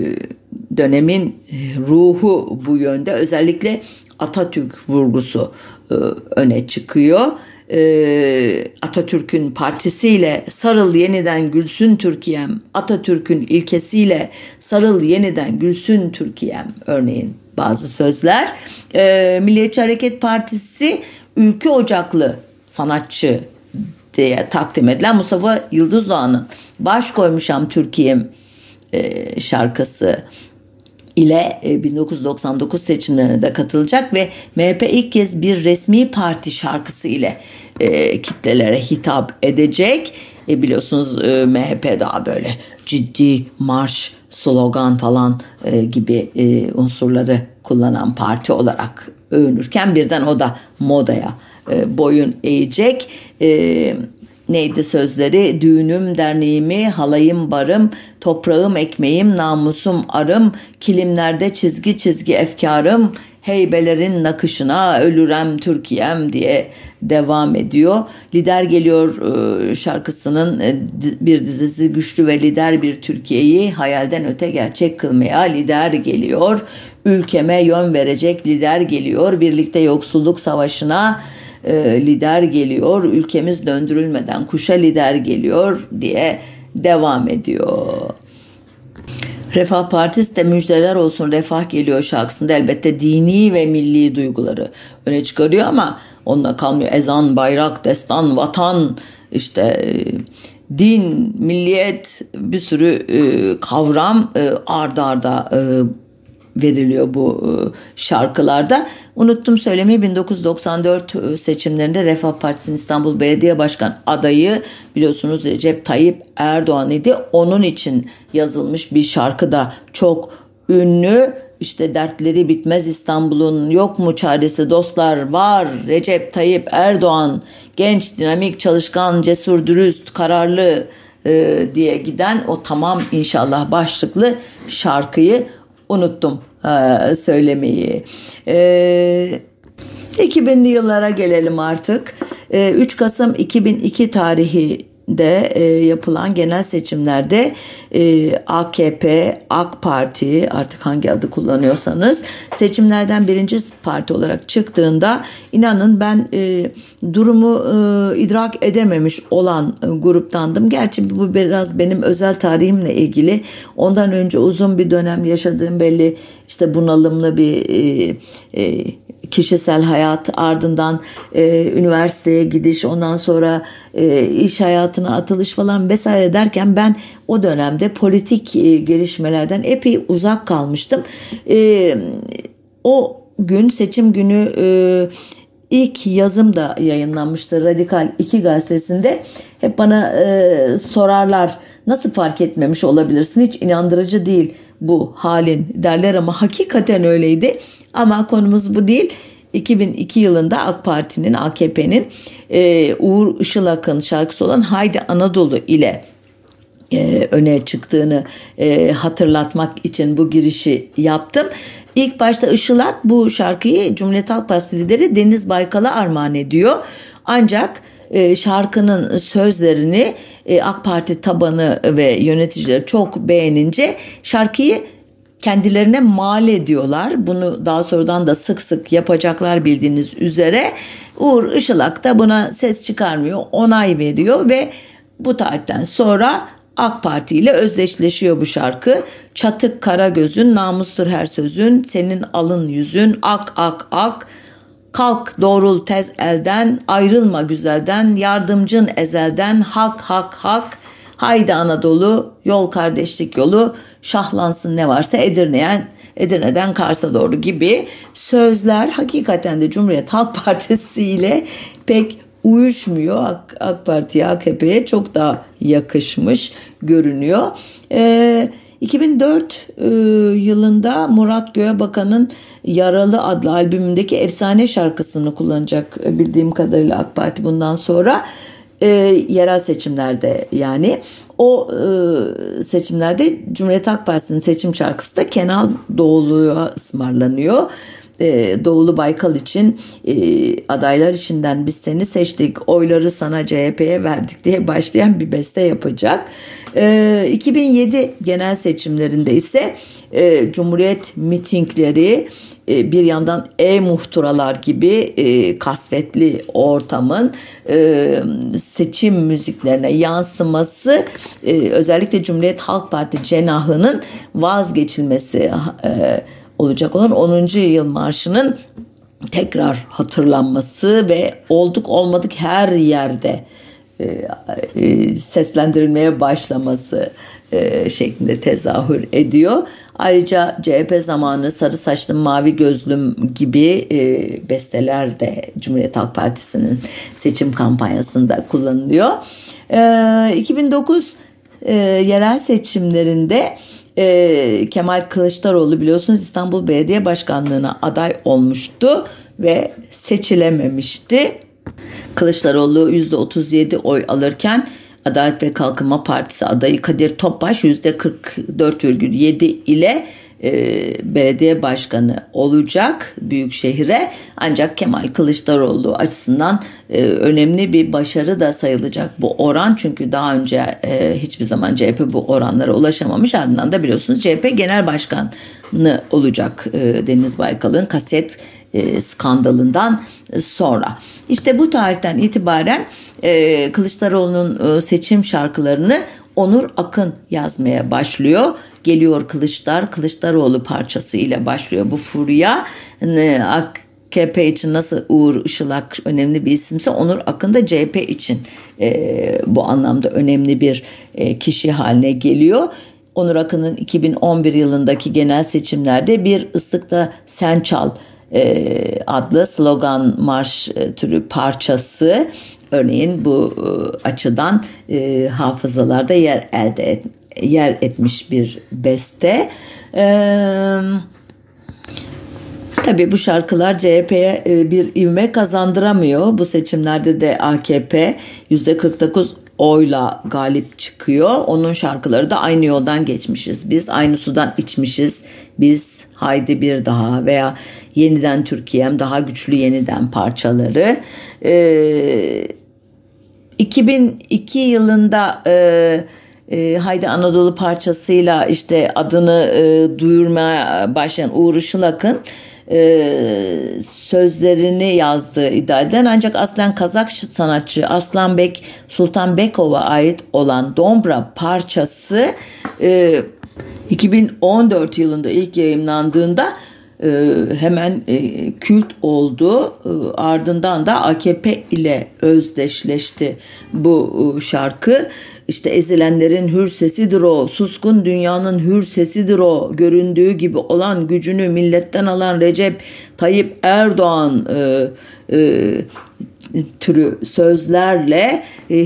dönemin ruhu bu yönde özellikle Atatürk vurgusu e, öne çıkıyor. E, Atatürk'ün partisiyle sarıl yeniden gülsün Türkiye'm, Atatürk'ün ilkesiyle sarıl yeniden gülsün Türkiye'm örneğin bazı sözler. E, Milliyetçi Hareket Partisi ülke ocaklı sanatçı diye takdim edilen Mustafa Yıldız Doğan'ın baş koymuşam Türkiye'm e, şarkısı ile 1999 e, seçimlerine de katılacak ve MHP ilk kez bir resmi parti şarkısı ile e, kitlelere hitap edecek. E, biliyorsunuz e, MHP daha böyle ciddi marş, slogan falan e, gibi e, unsurları kullanan parti olarak övünürken birden o da modaya e, boyun eğecek. E, neydi sözleri? Düğünüm, derneğimi, halayım, barım, toprağım, ekmeğim, namusum, arım, kilimlerde çizgi çizgi efkarım, heybelerin nakışına ölürem Türkiye'm diye devam ediyor. Lider geliyor e, şarkısının e, bir dizisi güçlü ve lider bir Türkiye'yi hayalden öte gerçek kılmaya lider geliyor. Ülkeme yön verecek lider geliyor. Birlikte yoksulluk savaşına e, lider geliyor. Ülkemiz döndürülmeden kuşa lider geliyor diye devam ediyor. Refah Partisi de müjdeler olsun refah geliyor şarkısında elbette dini ve milli duyguları öne çıkarıyor ama onunla kalmıyor. Ezan, bayrak, destan, vatan işte e, din, milliyet bir sürü e, kavram e, arda arda veriliyor bu e, şarkılarda. Unuttum söylemeyi 1994 e, seçimlerinde Refah Partisi'nin İstanbul Belediye Başkan adayı biliyorsunuz Recep Tayyip Erdoğan idi. Onun için yazılmış bir şarkı da çok ünlü. İşte dertleri bitmez İstanbul'un yok mu çaresi dostlar var Recep Tayyip Erdoğan genç dinamik çalışkan cesur dürüst kararlı e, diye giden o tamam inşallah başlıklı şarkıyı unuttum e, söylemeyi. E, 2000'li yıllara gelelim artık. E, 3 Kasım 2002 tarihi de e, yapılan genel seçimlerde e, AKP, AK Parti artık hangi adı kullanıyorsanız seçimlerden birinci parti olarak çıktığında inanın ben e, durumu e, idrak edememiş olan e, gruptandım. Gerçi bu biraz benim özel tarihimle ilgili. Ondan önce uzun bir dönem yaşadığım belli işte bunalımlı bir e, e, kişisel hayat ardından e, üniversiteye gidiş ondan sonra e, iş hayatına atılış falan vesaire derken ben o dönemde politik e, gelişmelerden epey uzak kalmıştım. E, o gün seçim günü e, ilk yazım da yayınlanmıştı Radikal 2 gazetesinde. Hep bana e, sorarlar nasıl fark etmemiş olabilirsin hiç inandırıcı değil bu halin derler ama hakikaten öyleydi. Ama konumuz bu değil. 2002 yılında AK Parti'nin, AKP'nin e, Uğur Işılak'ın şarkısı olan Haydi Anadolu ile e, öne çıktığını e, hatırlatmak için bu girişi yaptım. İlk başta Işılak bu şarkıyı Cumhuriyet Halk Partisi lideri Deniz Baykal'a armağan ediyor. Ancak e, şarkının sözlerini e, AK Parti tabanı ve yöneticileri çok beğenince şarkıyı kendilerine mal ediyorlar. Bunu daha sonradan da sık sık yapacaklar bildiğiniz üzere. Uğur Işılak da buna ses çıkarmıyor, onay veriyor ve bu tarihten sonra AK Parti ile özdeşleşiyor bu şarkı. Çatık kara gözün, namustur her sözün, senin alın yüzün, ak ak ak. Kalk doğrul tez elden, ayrılma güzelden, yardımcın ezelden, hak hak hak. Haydi Anadolu, yol kardeşlik yolu, şahlansın ne varsa Edirne'yen Edirne'den Kars'a doğru gibi sözler hakikaten de Cumhuriyet Halk Partisi ile pek uyuşmuyor. AK, AK Parti'ye, AKP'ye çok daha yakışmış görünüyor. Ee, 2004 e, yılında Murat Göğebakan'ın Yaralı adlı albümündeki efsane şarkısını kullanacak bildiğim kadarıyla AK Parti bundan sonra e, yerel seçimlerde yani o e, seçimlerde Cumhuriyet Halk Partisi'nin seçim şarkısı da Kenan Doğulu'ya ısmarlanıyor. E, Doğulu Baykal için e, adaylar içinden biz seni seçtik oyları sana CHP'ye verdik diye başlayan bir beste yapacak. E, 2007 genel seçimlerinde ise e, Cumhuriyet mitingleri bir yandan e-muhturalar gibi e, kasvetli ortamın e, seçim müziklerine yansıması e, özellikle Cumhuriyet Halk Parti cenahının vazgeçilmesi e, olacak olan 10. yıl marşının tekrar hatırlanması ve olduk olmadık her yerde e, e, seslendirilmeye başlaması e, şeklinde tezahür ediyor. Ayrıca CHP zamanı sarı saçlım mavi gözlüm gibi e, besteler de Cumhuriyet Halk Partisi'nin seçim kampanyasında kullanılıyor. E, 2009 e, yerel seçimlerinde e, Kemal Kılıçdaroğlu biliyorsunuz İstanbul Belediye Başkanlığı'na aday olmuştu ve seçilememişti. Kılıçdaroğlu %37 oy alırken Adalet ve Kalkınma Partisi adayı Kadir Topbaş %44,7 ile e, belediye başkanı olacak büyük şehire ancak Kemal Kılıçdaroğlu açısından e, önemli bir başarı da sayılacak bu oran çünkü daha önce e, hiçbir zaman CHP bu oranlara ulaşamamış ardından da biliyorsunuz CHP genel başkanı olacak Deniz Baykal'ın kaset skandalından sonra. İşte bu tarihten itibaren e, Kılıçdaroğlu'nun seçim şarkılarını Onur Akın yazmaya başlıyor. Geliyor Kılıçlar, Kılıçdaroğlu parçası ile başlıyor bu furya. AKP için nasıl Uğur Işılak önemli bir isimse Onur Akın da CHP için e, bu anlamda önemli bir e, kişi haline geliyor. Onur Akın'ın 2011 yılındaki genel seçimlerde bir ıslıkta sen çal e, adlı slogan marş e, türü parçası örneğin bu e, açıdan e, hafızalarda yer elde et, yer etmiş bir beste. Eee Tabii bu şarkılar CHP'ye e, bir ivme kazandıramıyor. Bu seçimlerde de AKP %49 oyla galip çıkıyor. Onun şarkıları da aynı yoldan geçmişiz. Biz aynı sudan içmişiz. Biz haydi bir daha veya yeniden Türkiye'm daha güçlü yeniden parçaları. Ee, 2002 yılında e, e, Haydi Anadolu parçasıyla işte adını e, duyurmaya başlayan Uğur Işılak'ın e, sözlerini yazdığı iddia edilen ancak aslen Kazak sanatçı Aslan Bek Sultan Bekov'a ait olan Dombra parçası e, 2014 yılında ilk yayınlandığında hemen e, kült oldu. E, ardından da AKP ile özdeşleşti bu şarkı. İşte ezilenlerin hür sesidir o, suskun dünyanın hür sesidir o, göründüğü gibi olan gücünü milletten alan Recep Tayyip Erdoğan e, e, türü sözlerle e,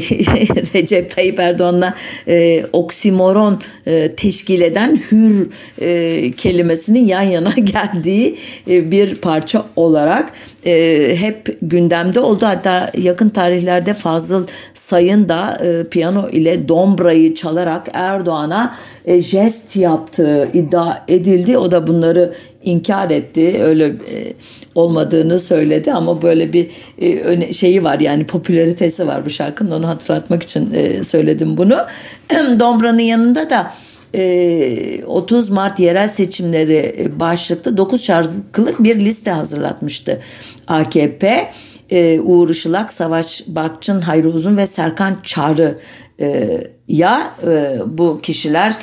Recep Tayyip Erdoğan'la e, oksimoron e, teşkil eden hür e, kelimesinin yan yana geldiği e, bir parça olarak e, hep gündemde oldu. Hatta yakın tarihlerde Fazıl Sayın da e, piyano ile dombrayı çalarak Erdoğan'a e, jest yaptığı iddia edildi. O da bunları inkar etti. Öyle e, olmadığını söyledi ama böyle bir e, şeyi var yani popülaritesi var bu şarkının. Onu hatırlatmak için e, söyledim bunu. Dombra'nın yanında da 30 Mart yerel seçimleri başlıklı 9 şarkılık bir liste hazırlatmıştı AKP. Uğur Işılak, Savaş Barkçın, Hayri Uzun ve Serkan Çağrı ya bu kişiler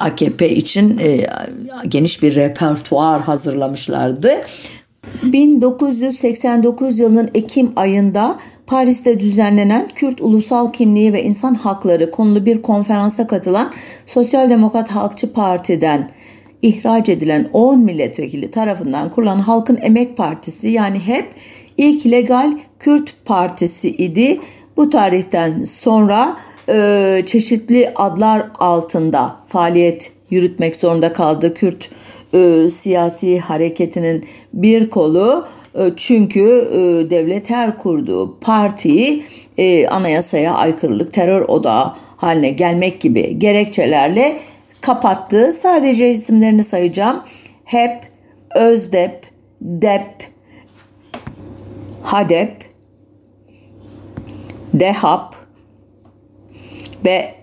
AKP için e, geniş bir repertuar hazırlamışlardı. 1989 yılının Ekim ayında Paris'te düzenlenen Kürt Ulusal Kimliği ve İnsan Hakları konulu bir konferansa katılan Sosyal Demokrat Halkçı Parti'den ihraç edilen 10 milletvekili tarafından kurulan Halkın Emek Partisi yani hep ilk legal Kürt partisi idi. Bu tarihten sonra e, çeşitli adlar altında faaliyet yürütmek zorunda kaldı Kürt e, siyasi hareketinin bir kolu e, çünkü e, devlet her kurduğu partiyi e, anayasaya aykırılık terör odağı haline gelmek gibi gerekçelerle kapattı. Sadece isimlerini sayacağım. HEP, Özdep, DEP, HADEP, DEHAP, ve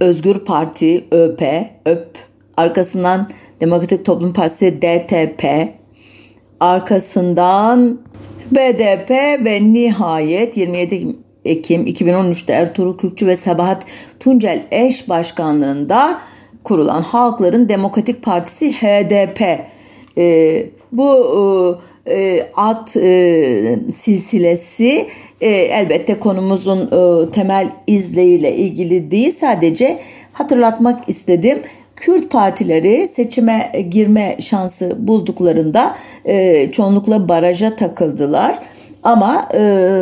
Özgür Parti ÖP, ÖP, arkasından Demokratik Toplum Partisi DTP, arkasından BDP ve nihayet 27 Ekim 2013'te Ertuğrul Kürkçü ve Sabahat Tuncel eş başkanlığında kurulan Halkların Demokratik Partisi HDP. Ee, bu e, at e, silsilesi e, elbette konumuzun e, temel izleyiyle ilgili değil sadece hatırlatmak istedim. Kürt partileri seçime girme şansı bulduklarında e, çoğunlukla baraja takıldılar. Ama e,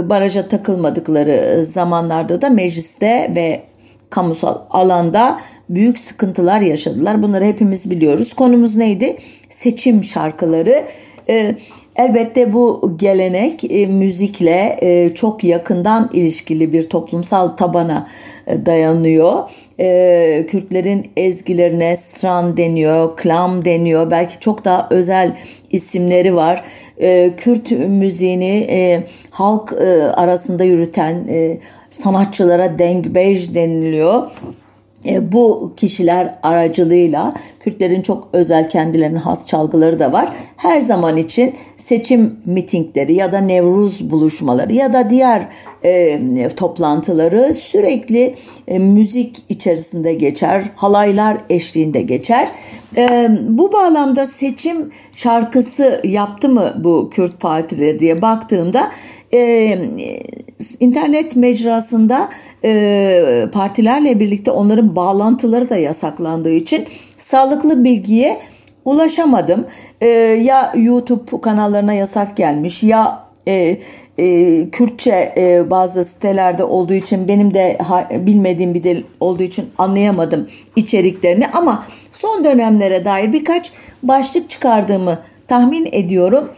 baraja takılmadıkları zamanlarda da mecliste ve kamusal alanda büyük sıkıntılar yaşadılar. Bunları hepimiz biliyoruz. Konumuz neydi? Seçim şarkıları. E, Elbette bu gelenek e, müzikle e, çok yakından ilişkili bir toplumsal tabana e, dayanıyor. E, Kürtlerin ezgilerine stran deniyor, klam deniyor. Belki çok daha özel isimleri var. E, Kürt müziğini e, halk e, arasında yürüten e, sanatçılara dengbej deniliyor. E, bu kişiler aracılığıyla Kürtlerin çok özel kendilerine has çalgıları da var. Her zaman için seçim mitingleri ya da Nevruz buluşmaları ya da diğer e, toplantıları sürekli e, müzik içerisinde geçer, halaylar eşliğinde geçer. E, bu bağlamda seçim şarkısı yaptı mı bu Kürt partileri diye baktığımda e, internet mecrasında e, partilerle birlikte onların bağlantıları da yasaklandığı için sağlıklı bilgiye ulaşamadım. E, ya YouTube kanallarına yasak gelmiş ya e, e, Kürtçe e, bazı sitelerde olduğu için benim de ha, bilmediğim bir dil olduğu için anlayamadım içeriklerini ama son dönemlere dair birkaç başlık çıkardığımı tahmin ediyorum.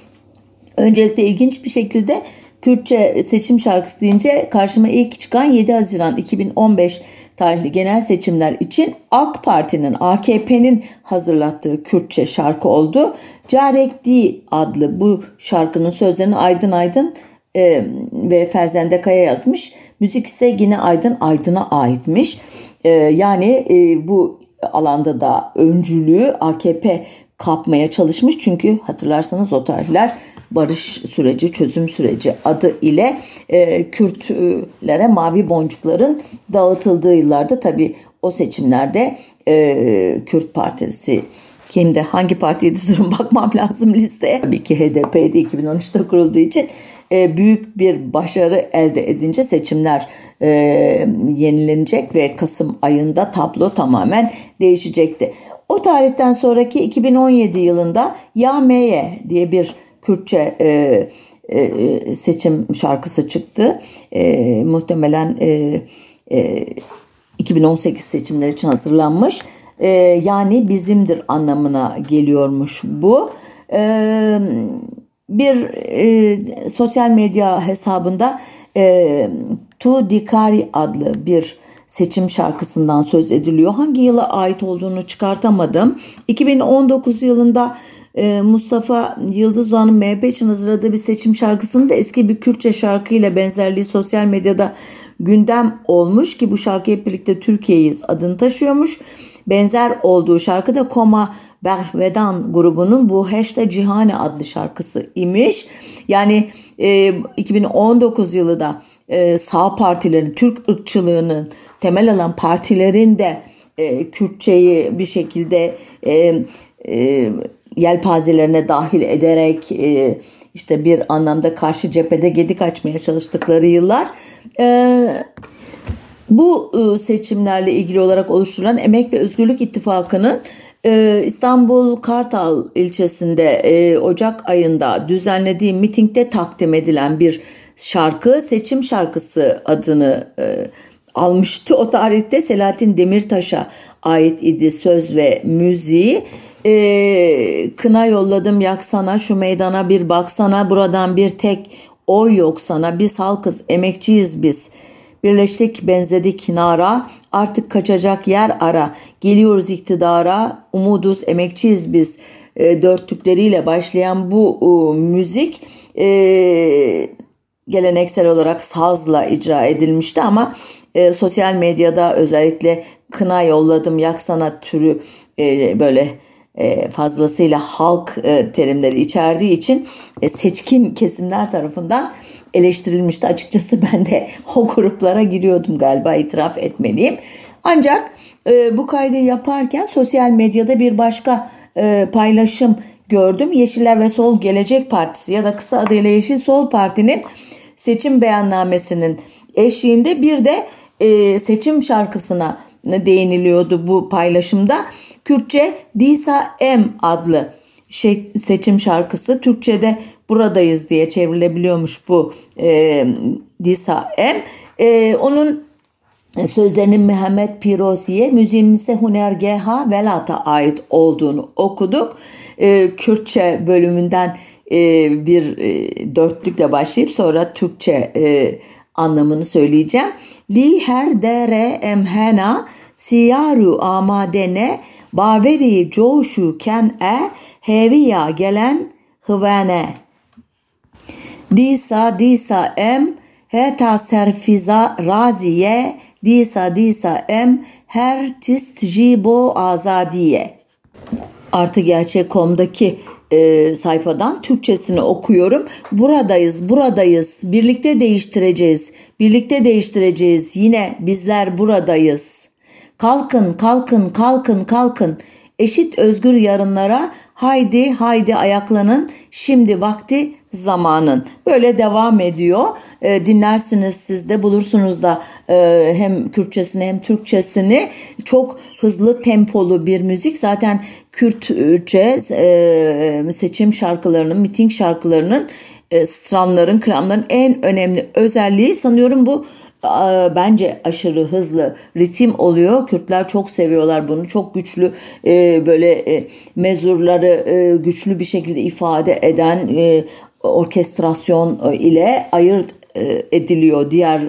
Öncelikle ilginç bir şekilde Kürtçe seçim şarkısı deyince karşıma ilk çıkan 7 Haziran 2015 tarihli genel seçimler için AK Parti'nin, AKP'nin hazırlattığı Kürtçe şarkı oldu. Carek Di adlı bu şarkının sözlerini Aydın Aydın e, ve Ferzende Kaya yazmış. Müzik ise yine Aydın Aydın'a aitmiş. E, yani e, bu alanda da öncülüğü AKP kapmaya çalışmış. Çünkü hatırlarsanız o tarihler barış süreci, çözüm süreci adı ile e, Kürtlere mavi boncukların dağıtıldığı yıllarda tabi o seçimlerde e, Kürt Partisi kimde hangi partiydi durun bakmam lazım listeye. Tabii ki HDP'de 2013'te kurulduğu için e, büyük bir başarı elde edince seçimler e, yenilenecek ve Kasım ayında tablo tamamen değişecekti. O tarihten sonraki 2017 yılında Ya Meye diye bir Kürtçe e, e, seçim şarkısı çıktı. E, muhtemelen e, e, 2018 seçimleri için hazırlanmış. E, yani bizimdir anlamına geliyormuş bu. E, bir e, sosyal medya hesabında e, Tu Dikari adlı bir seçim şarkısından söz ediliyor. Hangi yıla ait olduğunu çıkartamadım. 2019 yılında Mustafa Yıldız Doğan'ın MHP için hazırladığı bir seçim şarkısının da eski bir Kürtçe şarkıyla benzerliği sosyal medyada gündem olmuş ki bu şarkı hep birlikte Türkiye'yiz adını taşıyormuş. Benzer olduğu şarkı da Koma Berhvedan grubunun bu Heşte Cihane adlı şarkısı imiş. Yani e, 2019 yılı da e, sağ partilerin, Türk ırkçılığının temel alan partilerin de e, Kürtçeyi bir şekilde e, e, yelpazelerine dahil ederek e, işte bir anlamda karşı cephede gedik açmaya çalıştıkları yıllar. E, bu e, seçimlerle ilgili olarak oluşturulan Emek ve Özgürlük İttifakı'nın İstanbul Kartal ilçesinde Ocak ayında düzenlediği mitingde takdim edilen bir şarkı seçim şarkısı adını almıştı. O tarihte Selahattin Demirtaş'a ait idi söz ve müziği e, kına yolladım yaksana şu meydana bir baksana buradan bir tek oy yok sana. Biz halkız emekçiyiz biz. Birleştik benzedik nara. Artık kaçacak yer ara. Geliyoruz iktidara. Umuduz emekçiyiz biz. E, dörtlükleriyle başlayan bu e, müzik e, geleneksel olarak sazla icra edilmişti ama e, sosyal medyada özellikle kına yolladım yaksana türü e, böyle fazlasıyla halk e, terimleri içerdiği için e, seçkin kesimler tarafından eleştirilmişti. Açıkçası ben de o gruplara giriyordum galiba itiraf etmeliyim. Ancak bu kaydı yaparken sosyal medyada bir başka paylaşım gördüm. Yeşiller ve Sol Gelecek Partisi ya da kısa adıyla Yeşil Sol Parti'nin seçim beyannamesinin eşliğinde bir de seçim şarkısına değiniliyordu bu paylaşımda. Kürtçe Disa M adlı şey, seçim şarkısı Türkçe'de buradayız diye çevrilebiliyormuş bu e, Disa M. E, onun sözlerinin Mehmet Pirosi'ye, müziğinin ise Hunergeha Velat'a ait olduğunu okuduk. E, Kürtçe bölümünden e, bir e, dörtlükle başlayıp sonra Türkçe e, anlamını söyleyeceğim. Li her dere emhena siyaru amadene baveri coşu ken e heviya gelen hıvene. Disa disa em heta serfiza raziye disa disa em her tist jibo azadiye. Artı Gerçek.com'daki e, sayfadan Türkçesini okuyorum. Buradayız, buradayız. Birlikte değiştireceğiz. Birlikte değiştireceğiz. Yine bizler buradayız. Kalkın, kalkın, kalkın, kalkın. Eşit özgür yarınlara haydi haydi ayaklanın. Şimdi vakti zamanın. Böyle devam ediyor. E, dinlersiniz siz de bulursunuz da e, hem Kürtçesini hem Türkçesini. Çok hızlı tempolu bir müzik. Zaten Kürtçe e, seçim şarkılarının, miting şarkılarının e, stranların, klamların en önemli özelliği sanıyorum bu bence aşırı hızlı ritim oluyor. Kürtler çok seviyorlar bunu. Çok güçlü e, böyle e, mezurları e, güçlü bir şekilde ifade eden orkestrasyon ile ayırt ediliyor diğer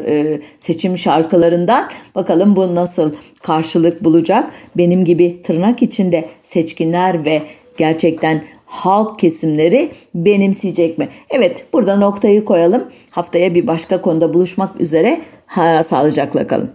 seçim şarkılarından. Bakalım bu nasıl karşılık bulacak? Benim gibi tırnak içinde seçkinler ve gerçekten halk kesimleri benimseyecek mi? Evet burada noktayı koyalım. Haftaya bir başka konuda buluşmak üzere. Ha, sağlıcakla kalın.